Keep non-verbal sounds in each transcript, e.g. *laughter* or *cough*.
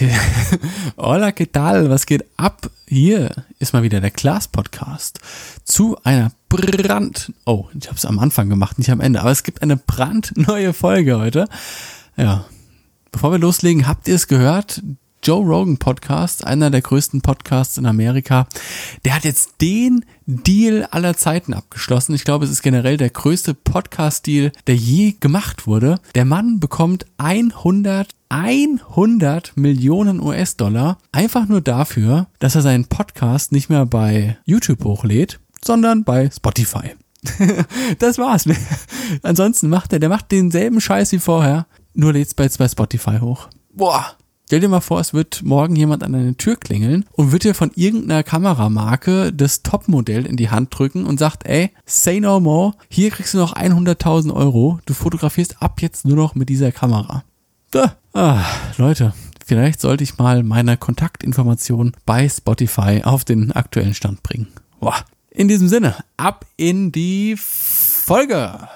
*laughs* Hola, ¿qué tal? Was geht ab? Hier ist mal wieder der Klaas Podcast zu einer Brand. Oh, ich habe es am Anfang gemacht, nicht am Ende, aber es gibt eine brandneue Folge heute. Ja, bevor wir loslegen, habt ihr es gehört? Joe Rogan Podcast, einer der größten Podcasts in Amerika, der hat jetzt den Deal aller Zeiten abgeschlossen. Ich glaube, es ist generell der größte Podcast-Deal, der je gemacht wurde. Der Mann bekommt 100 100 Millionen US-Dollar einfach nur dafür, dass er seinen Podcast nicht mehr bei YouTube hochlädt, sondern bei Spotify. *laughs* das war's. Ansonsten macht er, der macht denselben Scheiß wie vorher, nur lädt's bei, bei Spotify hoch. Boah, Stell dir mal vor, es wird morgen jemand an deine Tür klingeln und wird dir von irgendeiner Kameramarke das Topmodell in die Hand drücken und sagt, ey, say no more, hier kriegst du noch 100.000 Euro, du fotografierst ab jetzt nur noch mit dieser Kamera. Da. Ah, Leute, vielleicht sollte ich mal meine Kontaktinformationen bei Spotify auf den aktuellen Stand bringen. Boah. In diesem Sinne, ab in die Folge.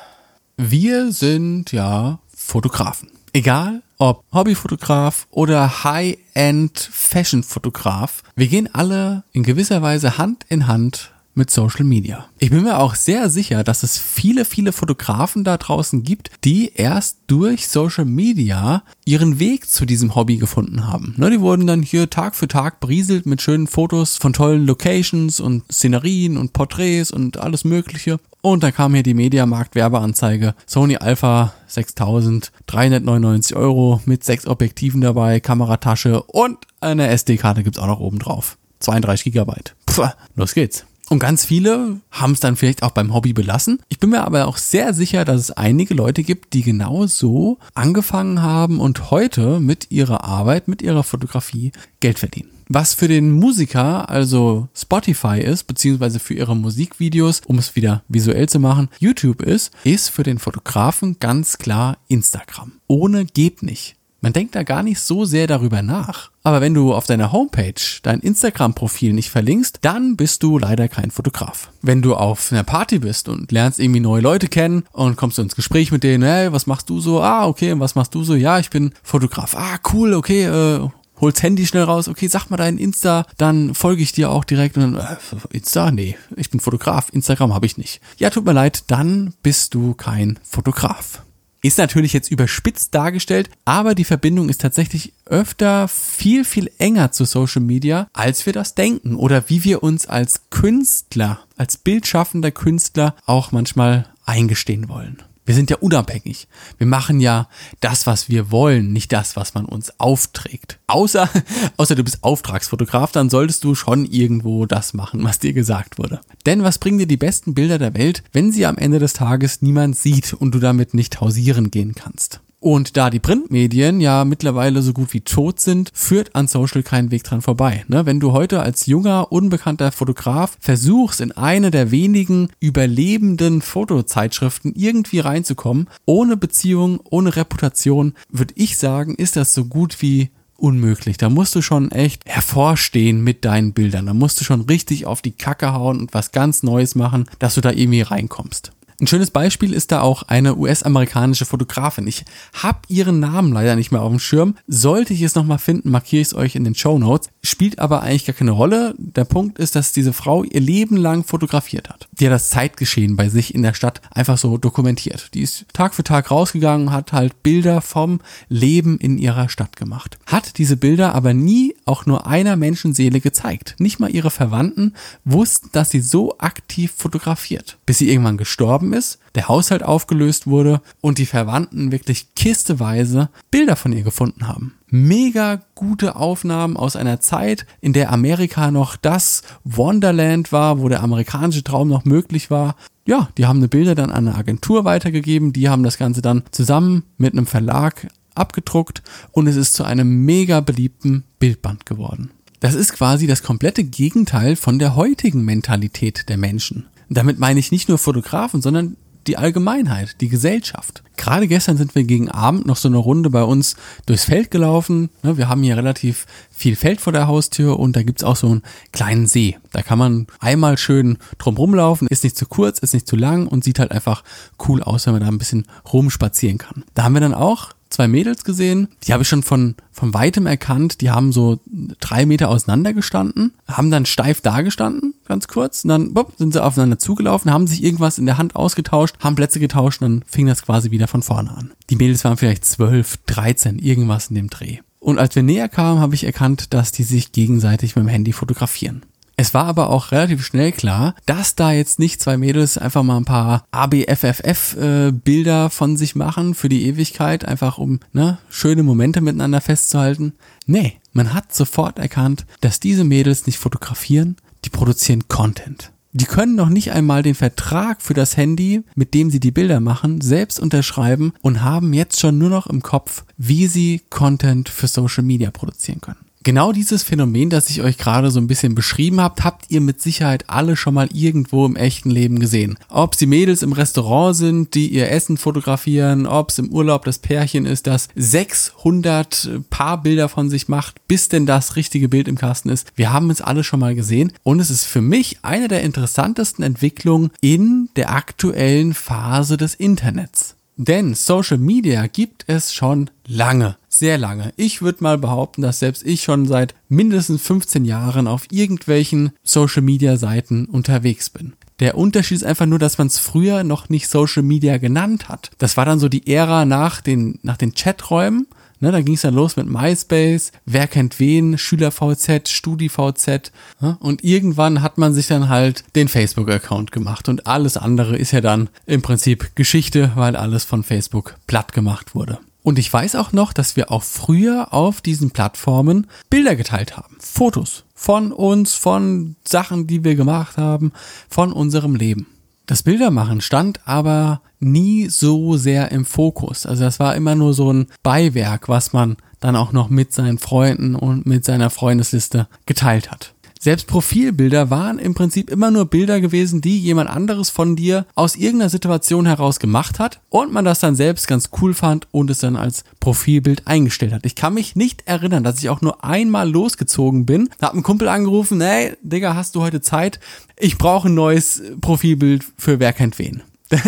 Wir sind ja Fotografen. Egal, ob Hobbyfotograf oder High-End-Fashion-Fotograf, wir gehen alle in gewisser Weise Hand in Hand mit Social Media. Ich bin mir auch sehr sicher, dass es viele, viele Fotografen da draußen gibt, die erst durch Social Media ihren Weg zu diesem Hobby gefunden haben. Ne, die wurden dann hier Tag für Tag berieselt mit schönen Fotos von tollen Locations und Szenerien und Porträts und alles Mögliche. Und dann kam hier die Mediamarkt Werbeanzeige. Sony Alpha 6000, 399 Euro mit sechs Objektiven dabei, Kameratasche und eine SD-Karte gibt's auch noch oben drauf. 32 Gigabyte. Puh, los geht's. Und ganz viele haben es dann vielleicht auch beim Hobby belassen. Ich bin mir aber auch sehr sicher, dass es einige Leute gibt, die genau so angefangen haben und heute mit ihrer Arbeit, mit ihrer Fotografie Geld verdienen. Was für den Musiker also Spotify ist, beziehungsweise für ihre Musikvideos, um es wieder visuell zu machen, YouTube ist, ist für den Fotografen ganz klar Instagram. Ohne geht nicht. Man denkt da gar nicht so sehr darüber nach. Aber wenn du auf deiner Homepage dein Instagram-Profil nicht verlinkst, dann bist du leider kein Fotograf. Wenn du auf einer Party bist und lernst irgendwie neue Leute kennen und kommst du ins Gespräch mit denen, hey, was machst du so? Ah, okay, was machst du so? Ja, ich bin Fotograf. Ah, cool, okay, äh, holst Handy schnell raus, okay, sag mal dein Insta, dann folge ich dir auch direkt und dann, äh, Insta, nee, ich bin Fotograf, Instagram habe ich nicht. Ja, tut mir leid, dann bist du kein Fotograf. Ist natürlich jetzt überspitzt dargestellt, aber die Verbindung ist tatsächlich öfter viel, viel enger zu Social Media, als wir das denken oder wie wir uns als Künstler, als bildschaffender Künstler auch manchmal eingestehen wollen. Wir sind ja unabhängig. Wir machen ja das, was wir wollen, nicht das, was man uns aufträgt. Außer, *laughs* außer du bist Auftragsfotograf, dann solltest du schon irgendwo das machen, was dir gesagt wurde. Denn was bringen dir die besten Bilder der Welt, wenn sie am Ende des Tages niemand sieht und du damit nicht hausieren gehen kannst? Und da die Printmedien ja mittlerweile so gut wie tot sind, führt an Social kein Weg dran vorbei. Ne? Wenn du heute als junger, unbekannter Fotograf versuchst, in eine der wenigen überlebenden Fotozeitschriften irgendwie reinzukommen, ohne Beziehung, ohne Reputation, würde ich sagen, ist das so gut wie unmöglich. Da musst du schon echt hervorstehen mit deinen Bildern. Da musst du schon richtig auf die Kacke hauen und was ganz Neues machen, dass du da irgendwie reinkommst. Ein schönes Beispiel ist da auch eine US-amerikanische Fotografin. Ich habe ihren Namen leider nicht mehr auf dem Schirm. Sollte ich es nochmal finden, markiere ich es euch in den Show Notes. Spielt aber eigentlich gar keine Rolle. Der Punkt ist, dass diese Frau ihr Leben lang fotografiert hat. Die hat das Zeitgeschehen bei sich in der Stadt einfach so dokumentiert. Die ist Tag für Tag rausgegangen, hat halt Bilder vom Leben in ihrer Stadt gemacht. Hat diese Bilder aber nie auch nur einer Menschenseele gezeigt. Nicht mal ihre Verwandten wussten, dass sie so aktiv fotografiert. Bis sie irgendwann gestorben ist, der Haushalt aufgelöst wurde und die Verwandten wirklich kisteweise Bilder von ihr gefunden haben. Mega gute Aufnahmen aus einer Zeit, in der Amerika noch das Wonderland war, wo der amerikanische Traum noch möglich war. Ja, die haben die Bilder dann an eine Agentur weitergegeben, die haben das Ganze dann zusammen mit einem Verlag abgedruckt und es ist zu einem mega beliebten Bildband geworden. Das ist quasi das komplette Gegenteil von der heutigen Mentalität der Menschen. Damit meine ich nicht nur Fotografen, sondern die Allgemeinheit, die Gesellschaft. Gerade gestern sind wir gegen Abend noch so eine Runde bei uns durchs Feld gelaufen. Ne, wir haben hier relativ viel Feld vor der Haustür und da gibt's auch so einen kleinen See. Da kann man einmal schön drum rumlaufen, ist nicht zu kurz, ist nicht zu lang und sieht halt einfach cool aus, wenn man da ein bisschen rumspazieren kann. Da haben wir dann auch zwei Mädels gesehen, die habe ich schon von, von weitem erkannt, die haben so drei Meter auseinander gestanden, haben dann steif dagestanden, ganz kurz, und dann bupp, sind sie aufeinander zugelaufen, haben sich irgendwas in der Hand ausgetauscht, haben Plätze getauscht und dann fing das quasi wieder von vorne an. Die Mädels waren vielleicht zwölf, dreizehn, irgendwas in dem Dreh. Und als wir näher kamen, habe ich erkannt, dass die sich gegenseitig mit dem Handy fotografieren. Es war aber auch relativ schnell klar, dass da jetzt nicht zwei Mädels einfach mal ein paar ABFFF-Bilder äh, von sich machen für die Ewigkeit, einfach um ne, schöne Momente miteinander festzuhalten. Nee, man hat sofort erkannt, dass diese Mädels nicht fotografieren, die produzieren Content. Die können noch nicht einmal den Vertrag für das Handy, mit dem sie die Bilder machen, selbst unterschreiben und haben jetzt schon nur noch im Kopf, wie sie Content für Social Media produzieren können. Genau dieses Phänomen, das ich euch gerade so ein bisschen beschrieben habe, habt ihr mit Sicherheit alle schon mal irgendwo im echten Leben gesehen. Ob sie Mädels im Restaurant sind, die ihr Essen fotografieren, ob es im Urlaub das Pärchen ist, das 600 Paar Bilder von sich macht, bis denn das richtige Bild im Kasten ist. Wir haben es alle schon mal gesehen und es ist für mich eine der interessantesten Entwicklungen in der aktuellen Phase des Internets. Denn Social Media gibt es schon lange, sehr lange. Ich würde mal behaupten, dass selbst ich schon seit mindestens 15 Jahren auf irgendwelchen Social Media Seiten unterwegs bin. Der Unterschied ist einfach nur, dass man es früher noch nicht Social Media genannt hat. Das war dann so die Ära nach den, nach den Chaträumen. Ne, da ging es dann los mit MySpace, wer kennt wen, SchülerVZ, StudiVZ. Ne? Und irgendwann hat man sich dann halt den Facebook-Account gemacht. Und alles andere ist ja dann im Prinzip Geschichte, weil alles von Facebook platt gemacht wurde. Und ich weiß auch noch, dass wir auch früher auf diesen Plattformen Bilder geteilt haben. Fotos von uns, von Sachen, die wir gemacht haben, von unserem Leben. Das Bildermachen stand aber nie so sehr im Fokus. Also das war immer nur so ein Beiwerk, was man dann auch noch mit seinen Freunden und mit seiner Freundesliste geteilt hat. Selbst Profilbilder waren im Prinzip immer nur Bilder gewesen, die jemand anderes von dir aus irgendeiner Situation heraus gemacht hat und man das dann selbst ganz cool fand und es dann als Profilbild eingestellt hat. Ich kann mich nicht erinnern, dass ich auch nur einmal losgezogen bin, hab einen Kumpel angerufen, hey, Digga, hast du heute Zeit? Ich brauche ein neues Profilbild für wer kennt wen. *laughs*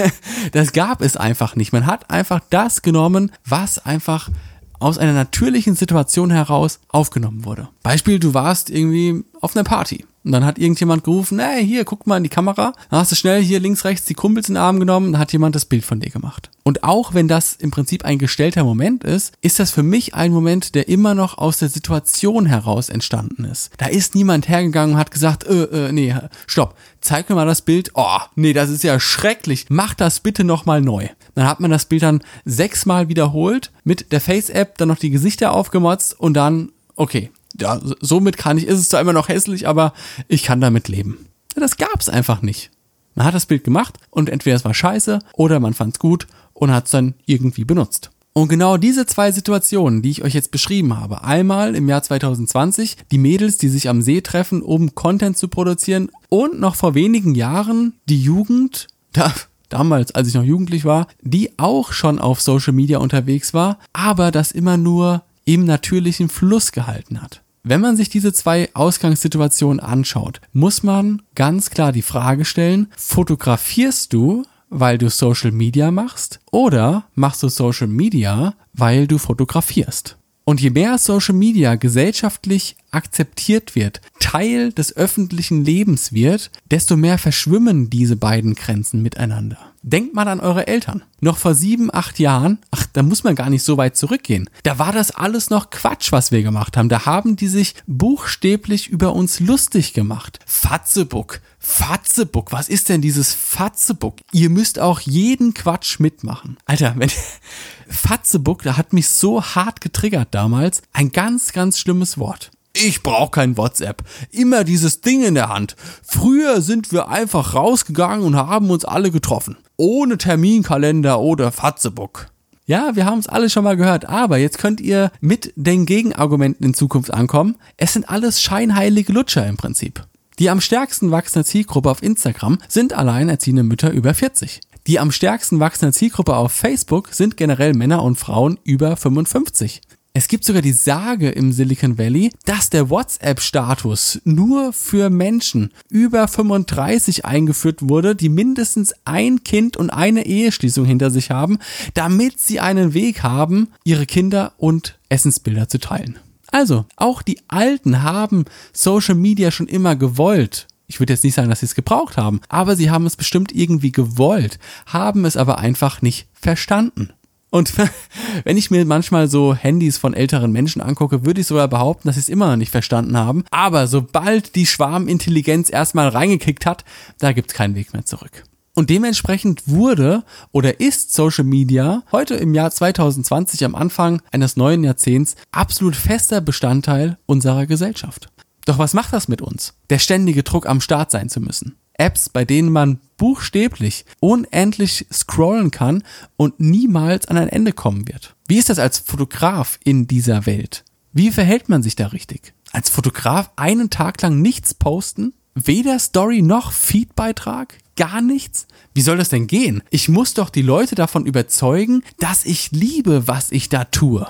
Das gab es einfach nicht. Man hat einfach das genommen, was einfach aus einer natürlichen Situation heraus aufgenommen wurde. Beispiel, du warst irgendwie auf einer Party und dann hat irgendjemand gerufen, hey, hier, guck mal in die Kamera. Dann hast du schnell hier links, rechts die Kumpels in den Arm genommen, dann hat jemand das Bild von dir gemacht. Und auch wenn das im Prinzip ein gestellter Moment ist, ist das für mich ein Moment, der immer noch aus der Situation heraus entstanden ist. Da ist niemand hergegangen und hat gesagt, äh, äh, nee, stopp, zeig mir mal das Bild. Oh, nee, das ist ja schrecklich. Mach das bitte nochmal neu. Dann hat man das Bild dann sechsmal wiederholt, mit der Face-App dann noch die Gesichter aufgemotzt und dann, okay, ja, somit kann ich, ist es zwar immer noch hässlich, aber ich kann damit leben. Das gab's einfach nicht. Man hat das Bild gemacht und entweder es war scheiße oder man fand's gut und hat es dann irgendwie benutzt. Und genau diese zwei Situationen, die ich euch jetzt beschrieben habe, einmal im Jahr 2020 die Mädels, die sich am See treffen, um Content zu produzieren und noch vor wenigen Jahren die Jugend, da, damals, als ich noch jugendlich war, die auch schon auf Social Media unterwegs war, aber das immer nur im natürlichen Fluss gehalten hat. Wenn man sich diese zwei Ausgangssituationen anschaut, muss man ganz klar die Frage stellen, fotografierst du, weil du Social Media machst oder machst du Social Media, weil du fotografierst? Und je mehr Social Media gesellschaftlich akzeptiert wird, Teil des öffentlichen Lebens wird, desto mehr verschwimmen diese beiden Grenzen miteinander. Denkt mal an eure Eltern. Noch vor sieben, acht Jahren, ach, da muss man gar nicht so weit zurückgehen. Da war das alles noch Quatsch, was wir gemacht haben. Da haben die sich buchstäblich über uns lustig gemacht. Fatzebuck, Fatzebuck, was ist denn dieses Fatzebuck? Ihr müsst auch jeden Quatsch mitmachen. Alter, wenn *laughs* Fatzebuck, da hat mich so hart getriggert damals. Ein ganz, ganz schlimmes Wort. Ich brauche kein WhatsApp. Immer dieses Ding in der Hand. Früher sind wir einfach rausgegangen und haben uns alle getroffen. Ohne Terminkalender oder Fatzebook. Ja, wir haben es alle schon mal gehört, aber jetzt könnt ihr mit den Gegenargumenten in Zukunft ankommen. Es sind alles scheinheilige Lutscher im Prinzip. Die am stärksten wachsende Zielgruppe auf Instagram sind alleinerziehende Mütter über 40. Die am stärksten wachsende Zielgruppe auf Facebook sind generell Männer und Frauen über 55. Es gibt sogar die Sage im Silicon Valley, dass der WhatsApp-Status nur für Menschen über 35 eingeführt wurde, die mindestens ein Kind und eine Eheschließung hinter sich haben, damit sie einen Weg haben, ihre Kinder und Essensbilder zu teilen. Also, auch die Alten haben Social Media schon immer gewollt. Ich würde jetzt nicht sagen, dass sie es gebraucht haben, aber sie haben es bestimmt irgendwie gewollt, haben es aber einfach nicht verstanden. Und *laughs* wenn ich mir manchmal so Handys von älteren Menschen angucke, würde ich sogar behaupten, dass sie es immer noch nicht verstanden haben. Aber sobald die Schwarmintelligenz erstmal reingekickt hat, da gibt es keinen Weg mehr zurück. Und dementsprechend wurde oder ist Social Media heute im Jahr 2020 am Anfang eines neuen Jahrzehnts absolut fester Bestandteil unserer Gesellschaft. Doch was macht das mit uns? Der ständige Druck am Start sein zu müssen. Apps, bei denen man buchstäblich unendlich scrollen kann und niemals an ein Ende kommen wird. Wie ist das als Fotograf in dieser Welt? Wie verhält man sich da richtig? Als Fotograf einen Tag lang nichts posten? Weder Story noch Feedbeitrag? Gar nichts? Wie soll das denn gehen? Ich muss doch die Leute davon überzeugen, dass ich liebe, was ich da tue.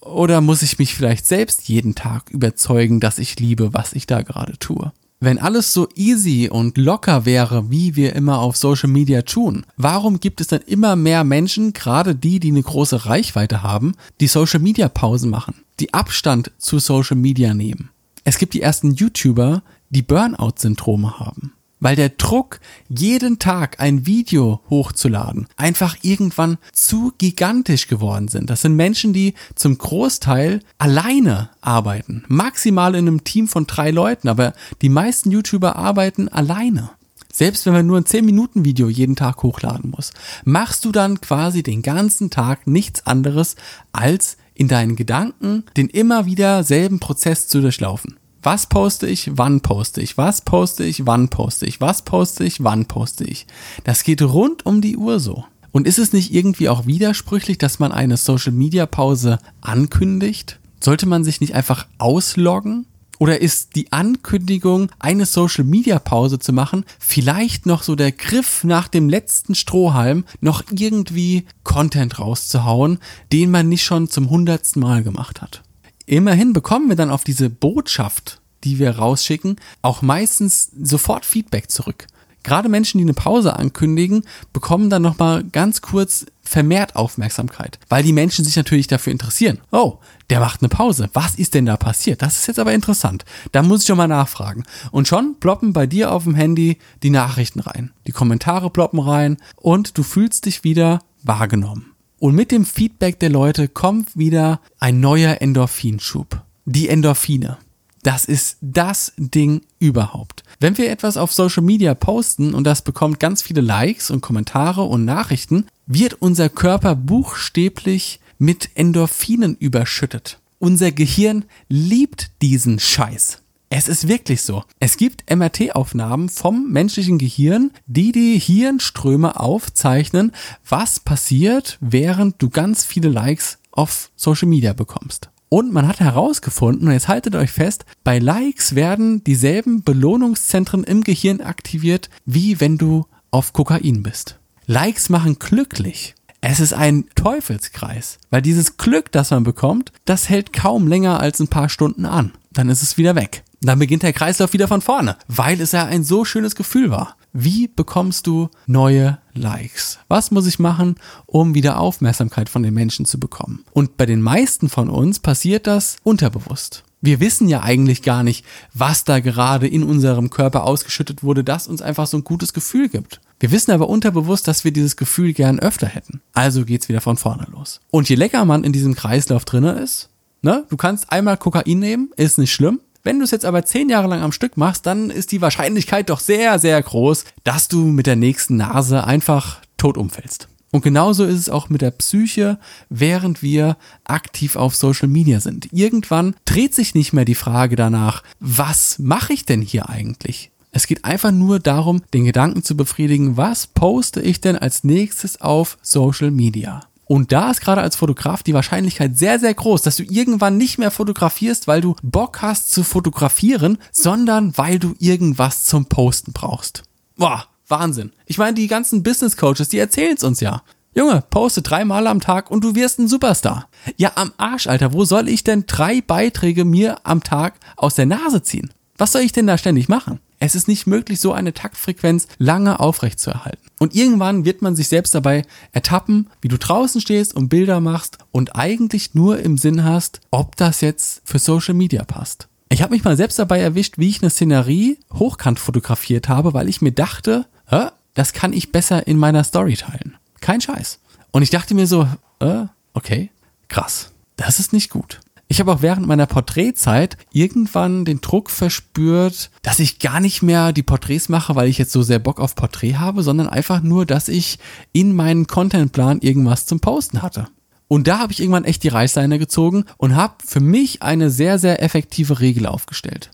Oder muss ich mich vielleicht selbst jeden Tag überzeugen, dass ich liebe, was ich da gerade tue? Wenn alles so easy und locker wäre, wie wir immer auf Social Media tun, warum gibt es dann immer mehr Menschen, gerade die, die eine große Reichweite haben, die Social Media Pausen machen, die Abstand zu Social Media nehmen? Es gibt die ersten YouTuber, die Burnout-Syndrome haben weil der Druck, jeden Tag ein Video hochzuladen, einfach irgendwann zu gigantisch geworden sind. Das sind Menschen, die zum Großteil alleine arbeiten, maximal in einem Team von drei Leuten, aber die meisten YouTuber arbeiten alleine. Selbst wenn man nur ein 10-Minuten-Video jeden Tag hochladen muss, machst du dann quasi den ganzen Tag nichts anderes, als in deinen Gedanken den immer wieder selben Prozess zu durchlaufen. Was poste ich, wann poste ich, was poste ich, wann poste ich, was poste ich, wann poste ich. Das geht rund um die Uhr so. Und ist es nicht irgendwie auch widersprüchlich, dass man eine Social-Media-Pause ankündigt? Sollte man sich nicht einfach ausloggen? Oder ist die Ankündigung, eine Social-Media-Pause zu machen, vielleicht noch so der Griff nach dem letzten Strohhalm, noch irgendwie Content rauszuhauen, den man nicht schon zum hundertsten Mal gemacht hat? Immerhin bekommen wir dann auf diese Botschaft, die wir rausschicken, auch meistens sofort Feedback zurück. Gerade Menschen, die eine Pause ankündigen, bekommen dann nochmal ganz kurz vermehrt Aufmerksamkeit, weil die Menschen sich natürlich dafür interessieren. Oh, der macht eine Pause. Was ist denn da passiert? Das ist jetzt aber interessant. Da muss ich schon mal nachfragen. Und schon ploppen bei dir auf dem Handy die Nachrichten rein. Die Kommentare ploppen rein und du fühlst dich wieder wahrgenommen. Und mit dem Feedback der Leute kommt wieder ein neuer Endorphinschub. Die Endorphine. Das ist das Ding überhaupt. Wenn wir etwas auf Social Media posten und das bekommt ganz viele Likes und Kommentare und Nachrichten, wird unser Körper buchstäblich mit Endorphinen überschüttet. Unser Gehirn liebt diesen Scheiß. Es ist wirklich so. Es gibt MRT-Aufnahmen vom menschlichen Gehirn, die die Hirnströme aufzeichnen, was passiert, während du ganz viele Likes auf Social Media bekommst. Und man hat herausgefunden, und jetzt haltet euch fest, bei Likes werden dieselben Belohnungszentren im Gehirn aktiviert, wie wenn du auf Kokain bist. Likes machen glücklich. Es ist ein Teufelskreis, weil dieses Glück, das man bekommt, das hält kaum länger als ein paar Stunden an. Dann ist es wieder weg. Dann beginnt der Kreislauf wieder von vorne, weil es ja ein so schönes Gefühl war. Wie bekommst du neue Likes? Was muss ich machen, um wieder Aufmerksamkeit von den Menschen zu bekommen? Und bei den meisten von uns passiert das unterbewusst. Wir wissen ja eigentlich gar nicht, was da gerade in unserem Körper ausgeschüttet wurde, das uns einfach so ein gutes Gefühl gibt. Wir wissen aber unterbewusst, dass wir dieses Gefühl gern öfter hätten. Also geht's wieder von vorne los. Und je lecker man in diesem Kreislauf drinne ist, ne, du kannst einmal Kokain nehmen, ist nicht schlimm, wenn du es jetzt aber zehn Jahre lang am Stück machst, dann ist die Wahrscheinlichkeit doch sehr, sehr groß, dass du mit der nächsten Nase einfach tot umfällst. Und genauso ist es auch mit der Psyche, während wir aktiv auf Social Media sind. Irgendwann dreht sich nicht mehr die Frage danach, was mache ich denn hier eigentlich? Es geht einfach nur darum, den Gedanken zu befriedigen, was poste ich denn als nächstes auf Social Media? Und da ist gerade als Fotograf die Wahrscheinlichkeit sehr, sehr groß, dass du irgendwann nicht mehr fotografierst, weil du Bock hast zu fotografieren, sondern weil du irgendwas zum Posten brauchst. Boah, Wahnsinn. Ich meine, die ganzen Business Coaches, die erzählen es uns ja. Junge, poste dreimal am Tag und du wirst ein Superstar. Ja, am Arsch, Alter, wo soll ich denn drei Beiträge mir am Tag aus der Nase ziehen? Was soll ich denn da ständig machen? Es ist nicht möglich, so eine Taktfrequenz lange aufrechtzuerhalten. Und irgendwann wird man sich selbst dabei ertappen, wie du draußen stehst und Bilder machst und eigentlich nur im Sinn hast, ob das jetzt für Social Media passt. Ich habe mich mal selbst dabei erwischt, wie ich eine Szenerie hochkant fotografiert habe, weil ich mir dachte, Hä? das kann ich besser in meiner Story teilen. Kein Scheiß. Und ich dachte mir so, äh, okay, krass. Das ist nicht gut. Ich habe auch während meiner Porträtzeit irgendwann den Druck verspürt, dass ich gar nicht mehr die Porträts mache, weil ich jetzt so sehr Bock auf Porträt habe, sondern einfach nur, dass ich in meinen Contentplan irgendwas zum Posten hatte. Und da habe ich irgendwann echt die Reißleine gezogen und habe für mich eine sehr, sehr effektive Regel aufgestellt.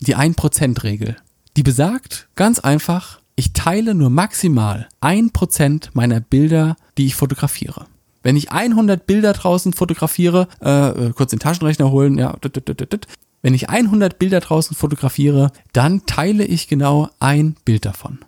Die 1%-Regel. Die besagt ganz einfach, ich teile nur maximal 1% meiner Bilder, die ich fotografiere. Wenn ich 100 Bilder draußen fotografiere, äh, äh, kurz den Taschenrechner holen, ja, wenn ich 100 Bilder draußen fotografiere, dann teile ich genau ein Bild davon.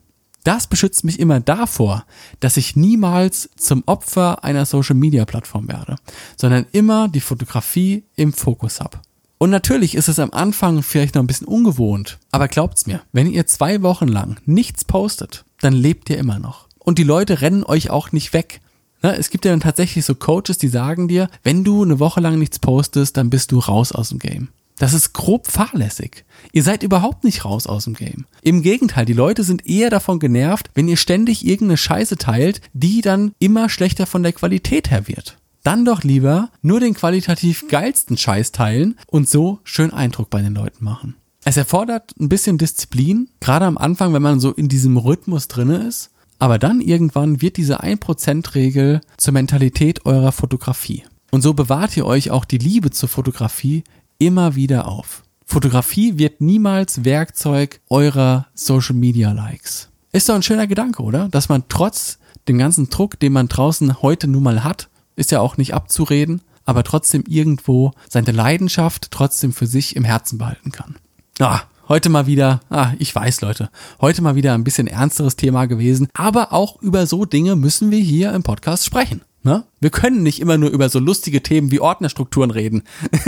Das beschützt mich immer davor, dass ich niemals zum Opfer einer Social Media Plattform werde, sondern immer die Fotografie im Fokus habe. Und natürlich ist es am Anfang vielleicht noch ein bisschen ungewohnt, aber glaubt's mir, wenn ihr zwei Wochen lang nichts postet, dann lebt ihr immer noch. Und die Leute rennen euch auch nicht weg. Ne, es gibt ja dann tatsächlich so Coaches, die sagen dir, wenn du eine Woche lang nichts postest, dann bist du raus aus dem Game. Das ist grob fahrlässig. Ihr seid überhaupt nicht raus aus dem Game. Im Gegenteil, die Leute sind eher davon genervt, wenn ihr ständig irgendeine Scheiße teilt, die dann immer schlechter von der Qualität her wird. Dann doch lieber nur den qualitativ geilsten Scheiß teilen und so schön Eindruck bei den Leuten machen. Es erfordert ein bisschen Disziplin, gerade am Anfang, wenn man so in diesem Rhythmus drinne ist. Aber dann irgendwann wird diese 1%-Regel zur Mentalität eurer Fotografie. Und so bewahrt ihr euch auch die Liebe zur Fotografie immer wieder auf. Fotografie wird niemals Werkzeug eurer Social Media Likes. Ist doch ein schöner Gedanke, oder? Dass man trotz dem ganzen Druck, den man draußen heute nun mal hat, ist ja auch nicht abzureden, aber trotzdem irgendwo seine Leidenschaft trotzdem für sich im Herzen behalten kann. Ah, Heute mal wieder, ah, ich weiß Leute, heute mal wieder ein bisschen ernsteres Thema gewesen, aber auch über so Dinge müssen wir hier im Podcast sprechen. Ne? Wir können nicht immer nur über so lustige Themen wie Ordnerstrukturen reden.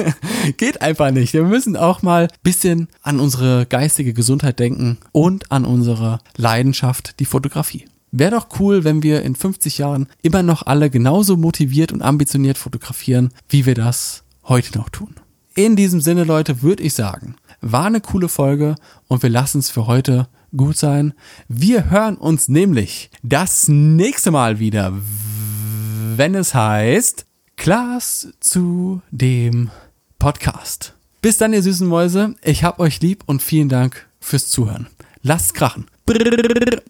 *laughs* Geht einfach nicht. Wir müssen auch mal bisschen an unsere geistige Gesundheit denken und an unsere Leidenschaft, die Fotografie. Wäre doch cool, wenn wir in 50 Jahren immer noch alle genauso motiviert und ambitioniert fotografieren, wie wir das heute noch tun. In diesem Sinne, Leute, würde ich sagen, war eine coole Folge und wir lassen es für heute gut sein. Wir hören uns nämlich das nächste Mal wieder, wenn es heißt Klaas zu dem Podcast. Bis dann, ihr süßen Mäuse. Ich hab euch lieb und vielen Dank fürs Zuhören. Lasst krachen. Brrr.